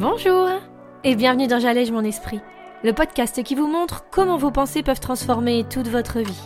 Bonjour et bienvenue dans J'allège mon esprit, le podcast qui vous montre comment vos pensées peuvent transformer toute votre vie.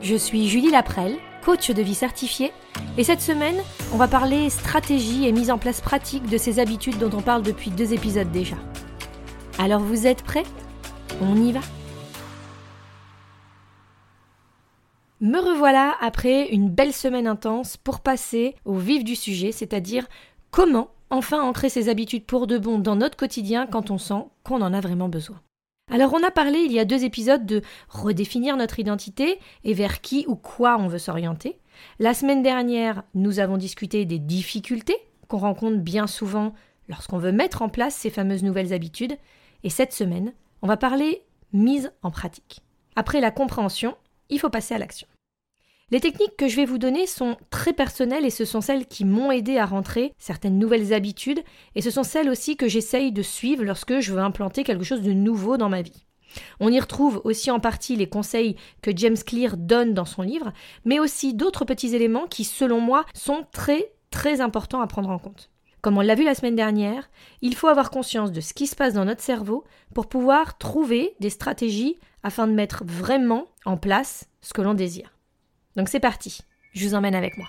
Je suis Julie Laprelle, coach de vie certifiée, et cette semaine, on va parler stratégie et mise en place pratique de ces habitudes dont on parle depuis deux épisodes déjà. Alors vous êtes prêts? On y va? Me revoilà après une belle semaine intense pour passer au vif du sujet, c'est-à-dire comment enfin ancrer ces habitudes pour de bon dans notre quotidien quand on sent qu'on en a vraiment besoin. Alors on a parlé il y a deux épisodes de redéfinir notre identité et vers qui ou quoi on veut s'orienter. La semaine dernière, nous avons discuté des difficultés qu'on rencontre bien souvent lorsqu'on veut mettre en place ces fameuses nouvelles habitudes. Et cette semaine, on va parler mise en pratique. Après la compréhension, il faut passer à l'action. Les techniques que je vais vous donner sont très personnelles et ce sont celles qui m'ont aidé à rentrer certaines nouvelles habitudes et ce sont celles aussi que j'essaye de suivre lorsque je veux implanter quelque chose de nouveau dans ma vie. On y retrouve aussi en partie les conseils que James Clear donne dans son livre, mais aussi d'autres petits éléments qui, selon moi, sont très très importants à prendre en compte. Comme on l'a vu la semaine dernière, il faut avoir conscience de ce qui se passe dans notre cerveau pour pouvoir trouver des stratégies afin de mettre vraiment en place ce que l'on désire. Donc c'est parti, je vous emmène avec moi.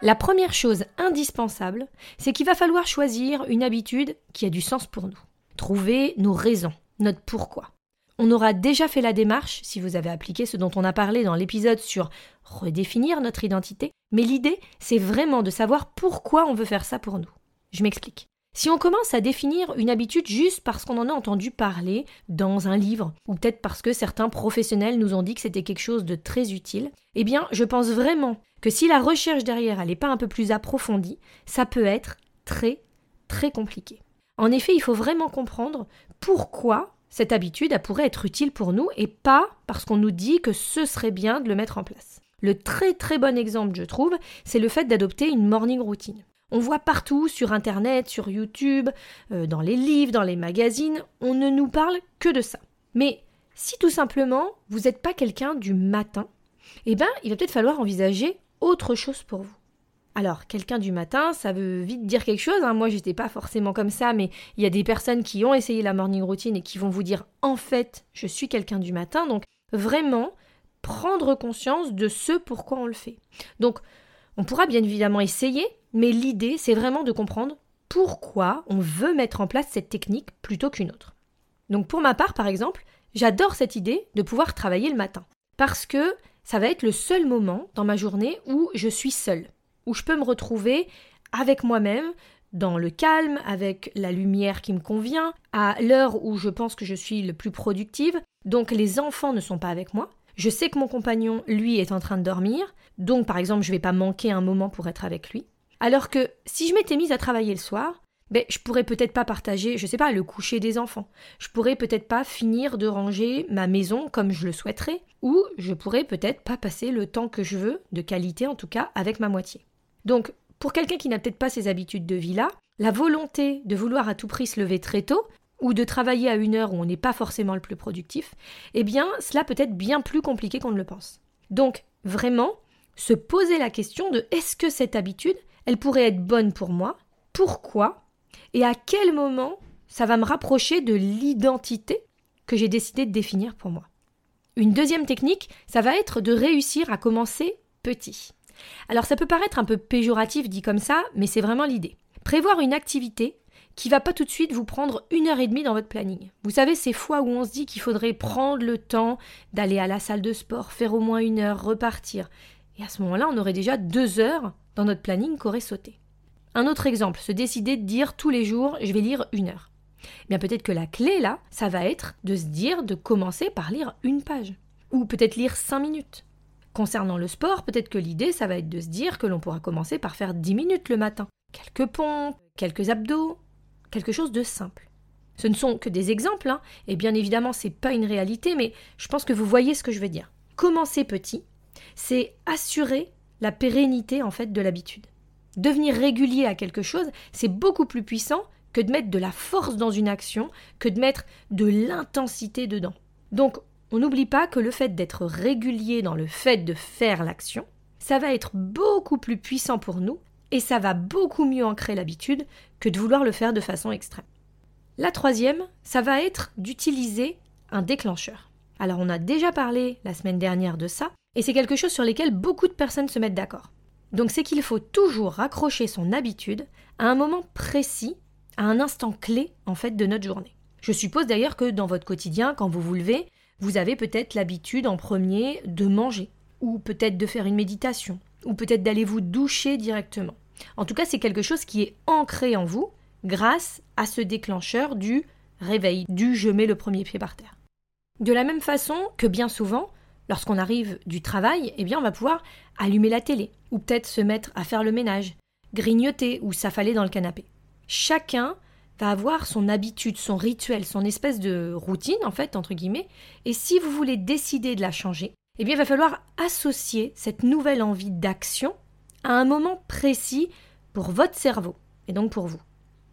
La première chose indispensable, c'est qu'il va falloir choisir une habitude qui a du sens pour nous. Trouver nos raisons, notre pourquoi. On aura déjà fait la démarche si vous avez appliqué ce dont on a parlé dans l'épisode sur redéfinir notre identité, mais l'idée, c'est vraiment de savoir pourquoi on veut faire ça pour nous. Je m'explique. Si on commence à définir une habitude juste parce qu'on en a entendu parler dans un livre, ou peut-être parce que certains professionnels nous ont dit que c'était quelque chose de très utile, eh bien, je pense vraiment que si la recherche derrière n'est pas un peu plus approfondie, ça peut être très, très compliqué. En effet, il faut vraiment comprendre pourquoi cette habitude pourrait être utile pour nous et pas parce qu'on nous dit que ce serait bien de le mettre en place. Le très très bon exemple, je trouve, c'est le fait d'adopter une morning routine. On voit partout, sur Internet, sur YouTube, euh, dans les livres, dans les magazines, on ne nous parle que de ça. Mais si tout simplement vous n'êtes pas quelqu'un du matin, eh bien, il va peut-être falloir envisager autre chose pour vous. Alors, quelqu'un du matin, ça veut vite dire quelque chose. Hein. Moi, j'étais pas forcément comme ça, mais il y a des personnes qui ont essayé la morning routine et qui vont vous dire en fait, je suis quelqu'un du matin. Donc, vraiment prendre conscience de ce pourquoi on le fait. Donc, on pourra bien évidemment essayer, mais l'idée, c'est vraiment de comprendre pourquoi on veut mettre en place cette technique plutôt qu'une autre. Donc pour ma part, par exemple, j'adore cette idée de pouvoir travailler le matin. Parce que ça va être le seul moment dans ma journée où je suis seule, où je peux me retrouver avec moi-même, dans le calme, avec la lumière qui me convient, à l'heure où je pense que je suis le plus productive. Donc les enfants ne sont pas avec moi. Je sais que mon compagnon, lui, est en train de dormir. Donc par exemple, je ne vais pas manquer un moment pour être avec lui. Alors que si je m'étais mise à travailler le soir, ben, je pourrais peut-être pas partager, je sais pas, le coucher des enfants. Je pourrais peut-être pas finir de ranger ma maison comme je le souhaiterais, ou je pourrais peut-être pas passer le temps que je veux, de qualité en tout cas, avec ma moitié. Donc, pour quelqu'un qui n'a peut-être pas ces habitudes de vie-là, la volonté de vouloir à tout prix se lever très tôt, ou de travailler à une heure où on n'est pas forcément le plus productif, eh bien, cela peut être bien plus compliqué qu'on ne le pense. Donc, vraiment, se poser la question de est-ce que cette habitude, elle pourrait être bonne pour moi, pourquoi, et à quel moment ça va me rapprocher de l'identité que j'ai décidé de définir pour moi. Une deuxième technique, ça va être de réussir à commencer petit. Alors ça peut paraître un peu péjoratif dit comme ça, mais c'est vraiment l'idée. Prévoir une activité qui va pas tout de suite vous prendre une heure et demie dans votre planning. Vous savez, ces fois où on se dit qu'il faudrait prendre le temps d'aller à la salle de sport, faire au moins une heure, repartir. Et à ce moment-là, on aurait déjà deux heures dans notre planning qu'aurait sauté. Un autre exemple, se décider de dire tous les jours je vais lire une heure. Eh bien peut-être que la clé là, ça va être de se dire de commencer par lire une page. Ou peut-être lire cinq minutes. Concernant le sport, peut-être que l'idée, ça va être de se dire que l'on pourra commencer par faire dix minutes le matin. Quelques pompes, quelques abdos, quelque chose de simple. Ce ne sont que des exemples, hein, et bien évidemment, c'est pas une réalité, mais je pense que vous voyez ce que je veux dire. Commencer petit, c'est assurer la pérennité en fait de l'habitude. Devenir régulier à quelque chose, c'est beaucoup plus puissant que de mettre de la force dans une action, que de mettre de l'intensité dedans. Donc, on n'oublie pas que le fait d'être régulier dans le fait de faire l'action, ça va être beaucoup plus puissant pour nous et ça va beaucoup mieux ancrer l'habitude que de vouloir le faire de façon extrême. La troisième, ça va être d'utiliser un déclencheur. Alors on a déjà parlé la semaine dernière de ça, et c'est quelque chose sur lequel beaucoup de personnes se mettent d'accord. Donc c'est qu'il faut toujours raccrocher son habitude à un moment précis, à un instant clé en fait de notre journée. Je suppose d'ailleurs que dans votre quotidien, quand vous vous levez, vous avez peut-être l'habitude en premier de manger, ou peut-être de faire une méditation, ou peut-être d'aller vous doucher directement. En tout cas, c'est quelque chose qui est ancré en vous grâce à ce déclencheur du réveil, du je mets le premier pied par terre. De la même façon que bien souvent, lorsqu'on arrive du travail, eh bien on va pouvoir allumer la télé, ou peut-être se mettre à faire le ménage, grignoter ou s'affaler dans le canapé. Chacun va avoir son habitude, son rituel, son espèce de routine, en fait, entre guillemets, et si vous voulez décider de la changer, eh bien, il va falloir associer cette nouvelle envie d'action à un moment précis pour votre cerveau, et donc pour vous.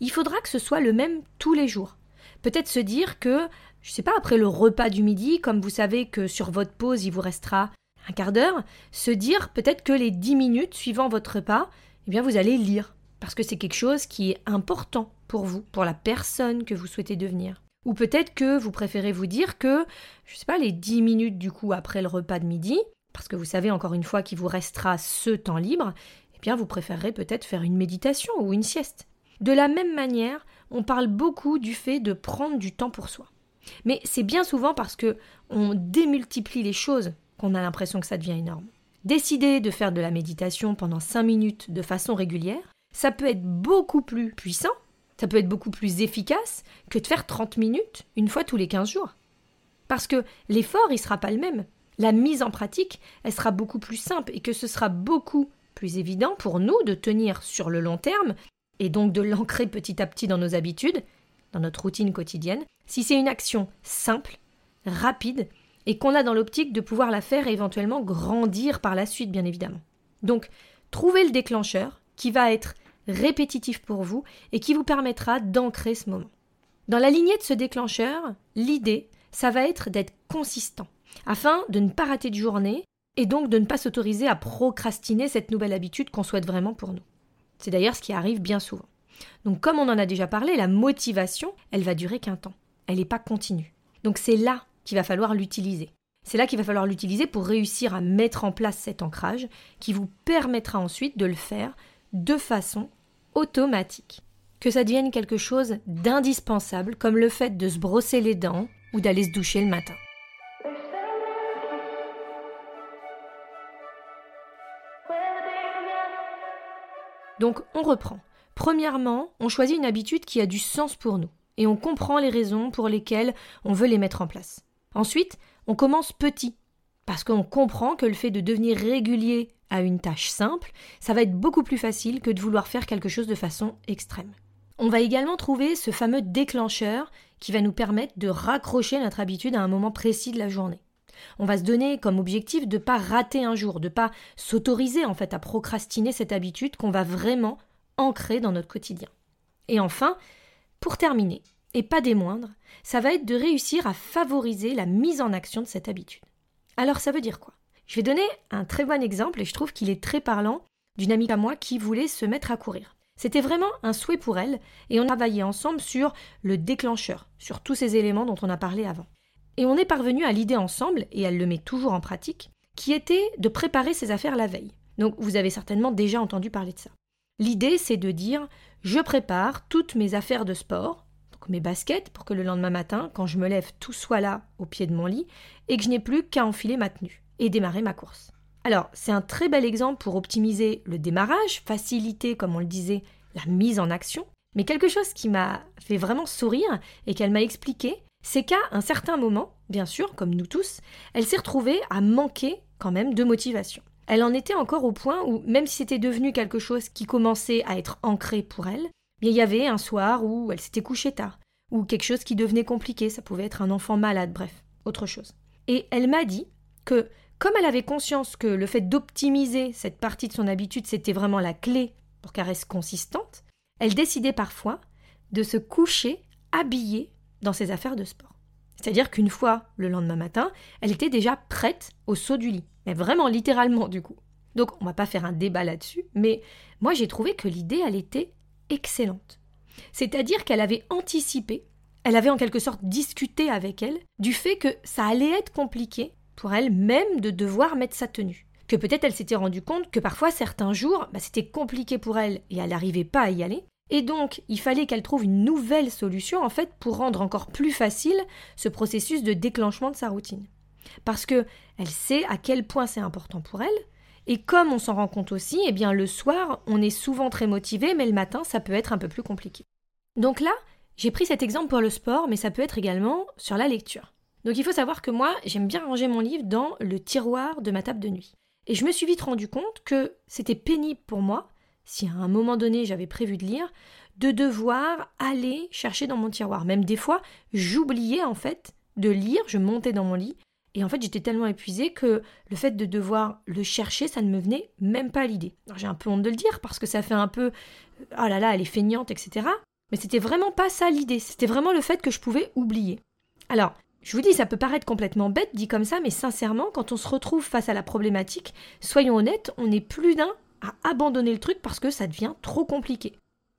Il faudra que ce soit le même tous les jours. Peut-être se dire que, je ne sais pas, après le repas du midi, comme vous savez que sur votre pause il vous restera un quart d'heure, se dire peut-être que les dix minutes suivant votre repas, eh bien vous allez lire, parce que c'est quelque chose qui est important pour vous, pour la personne que vous souhaitez devenir. Ou peut-être que vous préférez vous dire que, je ne sais pas, les dix minutes du coup après le repas de midi, parce que vous savez encore une fois qu'il vous restera ce temps libre, eh bien vous préférerez peut-être faire une méditation ou une sieste. De la même manière, on parle beaucoup du fait de prendre du temps pour soi. Mais c'est bien souvent parce que on démultiplie les choses qu'on a l'impression que ça devient énorme. Décider de faire de la méditation pendant 5 minutes de façon régulière, ça peut être beaucoup plus puissant, ça peut être beaucoup plus efficace que de faire 30 minutes une fois tous les 15 jours. Parce que l'effort, il sera pas le même. La mise en pratique, elle sera beaucoup plus simple et que ce sera beaucoup plus évident pour nous de tenir sur le long terme et donc de l'ancrer petit à petit dans nos habitudes, dans notre routine quotidienne, si c'est une action simple, rapide et qu'on a dans l'optique de pouvoir la faire éventuellement grandir par la suite, bien évidemment. Donc, trouvez le déclencheur qui va être répétitif pour vous et qui vous permettra d'ancrer ce moment. Dans la lignée de ce déclencheur, l'idée, ça va être d'être consistant, afin de ne pas rater de journée et donc de ne pas s'autoriser à procrastiner cette nouvelle habitude qu'on souhaite vraiment pour nous. C'est d'ailleurs ce qui arrive bien souvent. Donc comme on en a déjà parlé, la motivation, elle va durer qu'un temps. Elle n'est pas continue. Donc c'est là qu'il va falloir l'utiliser. C'est là qu'il va falloir l'utiliser pour réussir à mettre en place cet ancrage qui vous permettra ensuite de le faire de façon automatique. Que ça devienne quelque chose d'indispensable comme le fait de se brosser les dents ou d'aller se doucher le matin. Donc on reprend. Premièrement, on choisit une habitude qui a du sens pour nous et on comprend les raisons pour lesquelles on veut les mettre en place. Ensuite, on commence petit, parce qu'on comprend que le fait de devenir régulier à une tâche simple, ça va être beaucoup plus facile que de vouloir faire quelque chose de façon extrême. On va également trouver ce fameux déclencheur qui va nous permettre de raccrocher notre habitude à un moment précis de la journée. On va se donner comme objectif de ne pas rater un jour, de ne pas s'autoriser en fait à procrastiner cette habitude qu'on va vraiment ancrer dans notre quotidien. Et enfin, pour terminer, et pas des moindres, ça va être de réussir à favoriser la mise en action de cette habitude. Alors ça veut dire quoi? Je vais donner un très bon exemple et je trouve qu'il est très parlant d'une amie à moi qui voulait se mettre à courir. C'était vraiment un souhait pour elle et on travaillait ensemble sur le déclencheur, sur tous ces éléments dont on a parlé avant. Et on est parvenu à l'idée ensemble, et elle le met toujours en pratique, qui était de préparer ses affaires la veille. Donc vous avez certainement déjà entendu parler de ça. L'idée, c'est de dire je prépare toutes mes affaires de sport, donc mes baskets, pour que le lendemain matin, quand je me lève, tout soit là au pied de mon lit, et que je n'ai plus qu'à enfiler ma tenue et démarrer ma course. Alors, c'est un très bel exemple pour optimiser le démarrage, faciliter, comme on le disait, la mise en action. Mais quelque chose qui m'a fait vraiment sourire et qu'elle m'a expliqué, c'est qu'à un certain moment, bien sûr, comme nous tous, elle s'est retrouvée à manquer quand même de motivation. Elle en était encore au point où, même si c'était devenu quelque chose qui commençait à être ancré pour elle, il y avait un soir où elle s'était couchée tard, ou quelque chose qui devenait compliqué, ça pouvait être un enfant malade, bref, autre chose. Et elle m'a dit que, comme elle avait conscience que le fait d'optimiser cette partie de son habitude, c'était vraiment la clé pour qu'elle reste consistante, elle décidait parfois de se coucher habillée dans ses affaires de sport. C'est-à-dire qu'une fois, le lendemain matin, elle était déjà prête au saut du lit. Mais vraiment littéralement du coup. Donc on va pas faire un débat là-dessus, mais moi j'ai trouvé que l'idée, elle était excellente. C'est-à-dire qu'elle avait anticipé, elle avait en quelque sorte discuté avec elle du fait que ça allait être compliqué pour elle même de devoir mettre sa tenue. Que peut-être elle s'était rendue compte que parfois certains jours, bah, c'était compliqué pour elle et elle n'arrivait pas à y aller. Et donc, il fallait qu'elle trouve une nouvelle solution en fait pour rendre encore plus facile ce processus de déclenchement de sa routine. Parce que elle sait à quel point c'est important pour elle, et comme on s'en rend compte aussi, eh bien le soir, on est souvent très motivé, mais le matin, ça peut être un peu plus compliqué. Donc là, j'ai pris cet exemple pour le sport, mais ça peut être également sur la lecture. Donc il faut savoir que moi, j'aime bien ranger mon livre dans le tiroir de ma table de nuit. Et je me suis vite rendu compte que c'était pénible pour moi, si à un moment donné j'avais prévu de lire, de devoir aller chercher dans mon tiroir. Même des fois, j'oubliais en fait de lire, je montais dans mon lit et en fait, j'étais tellement épuisée que le fait de devoir le chercher, ça ne me venait même pas l'idée. J'ai un peu honte de le dire parce que ça fait un peu oh là là, elle est feignante, etc. Mais c'était vraiment pas ça l'idée. C'était vraiment le fait que je pouvais oublier. Alors, je vous dis, ça peut paraître complètement bête dit comme ça, mais sincèrement, quand on se retrouve face à la problématique, soyons honnêtes, on n'est plus d'un à abandonner le truc parce que ça devient trop compliqué.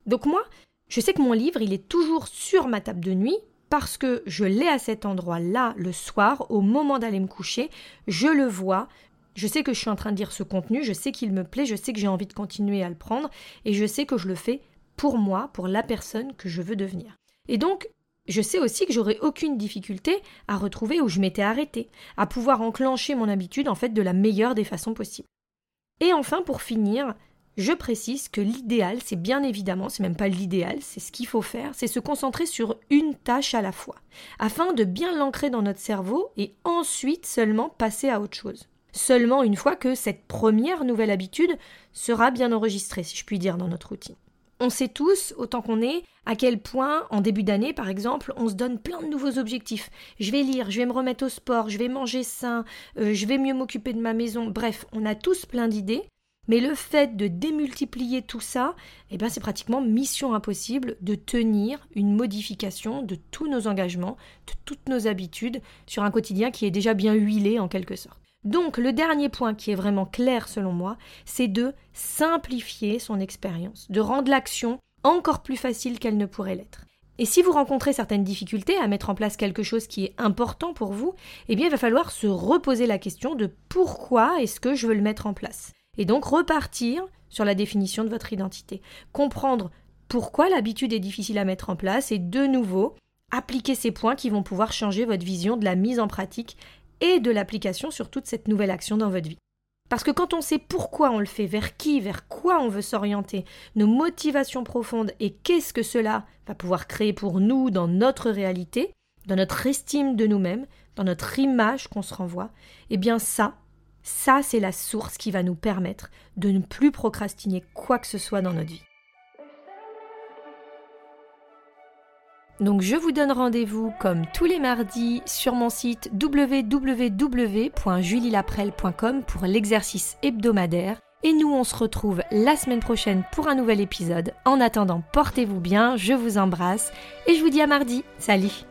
Donc moi, je sais que mon livre, il est toujours sur ma table de nuit, parce que je l'ai à cet endroit-là le soir, au moment d'aller me coucher, je le vois, je sais que je suis en train de dire ce contenu, je sais qu'il me plaît, je sais que j'ai envie de continuer à le prendre, et je sais que je le fais pour moi, pour la personne que je veux devenir. Et donc, je sais aussi que j'aurai aucune difficulté à retrouver où je m'étais arrêté, à pouvoir enclencher mon habitude en fait de la meilleure des façons possibles. Et enfin, pour finir, je précise que l'idéal, c'est bien évidemment, c'est même pas l'idéal, c'est ce qu'il faut faire, c'est se concentrer sur une tâche à la fois, afin de bien l'ancrer dans notre cerveau et ensuite seulement passer à autre chose. Seulement une fois que cette première nouvelle habitude sera bien enregistrée, si je puis dire, dans notre routine. On sait tous, autant qu'on est, à quel point, en début d'année, par exemple, on se donne plein de nouveaux objectifs. Je vais lire, je vais me remettre au sport, je vais manger sain, euh, je vais mieux m'occuper de ma maison. Bref, on a tous plein d'idées. Mais le fait de démultiplier tout ça, eh ben c'est pratiquement mission impossible de tenir une modification de tous nos engagements, de toutes nos habitudes sur un quotidien qui est déjà bien huilé en quelque sorte. Donc le dernier point qui est vraiment clair selon moi, c'est de simplifier son expérience, de rendre l'action encore plus facile qu'elle ne pourrait l'être. Et si vous rencontrez certaines difficultés à mettre en place quelque chose qui est important pour vous, eh bien il va falloir se reposer la question de pourquoi est-ce que je veux le mettre en place. Et donc repartir sur la définition de votre identité. Comprendre pourquoi l'habitude est difficile à mettre en place et de nouveau appliquer ces points qui vont pouvoir changer votre vision de la mise en pratique et de l'application sur toute cette nouvelle action dans votre vie. Parce que quand on sait pourquoi on le fait, vers qui, vers quoi on veut s'orienter, nos motivations profondes et qu'est-ce que cela va pouvoir créer pour nous dans notre réalité, dans notre estime de nous-mêmes, dans notre image qu'on se renvoie, eh bien ça, ça, c'est la source qui va nous permettre de ne plus procrastiner quoi que ce soit dans notre vie. Donc je vous donne rendez-vous comme tous les mardis sur mon site www.julielaprel.com pour l'exercice hebdomadaire. Et nous, on se retrouve la semaine prochaine pour un nouvel épisode. En attendant, portez-vous bien, je vous embrasse et je vous dis à mardi. Salut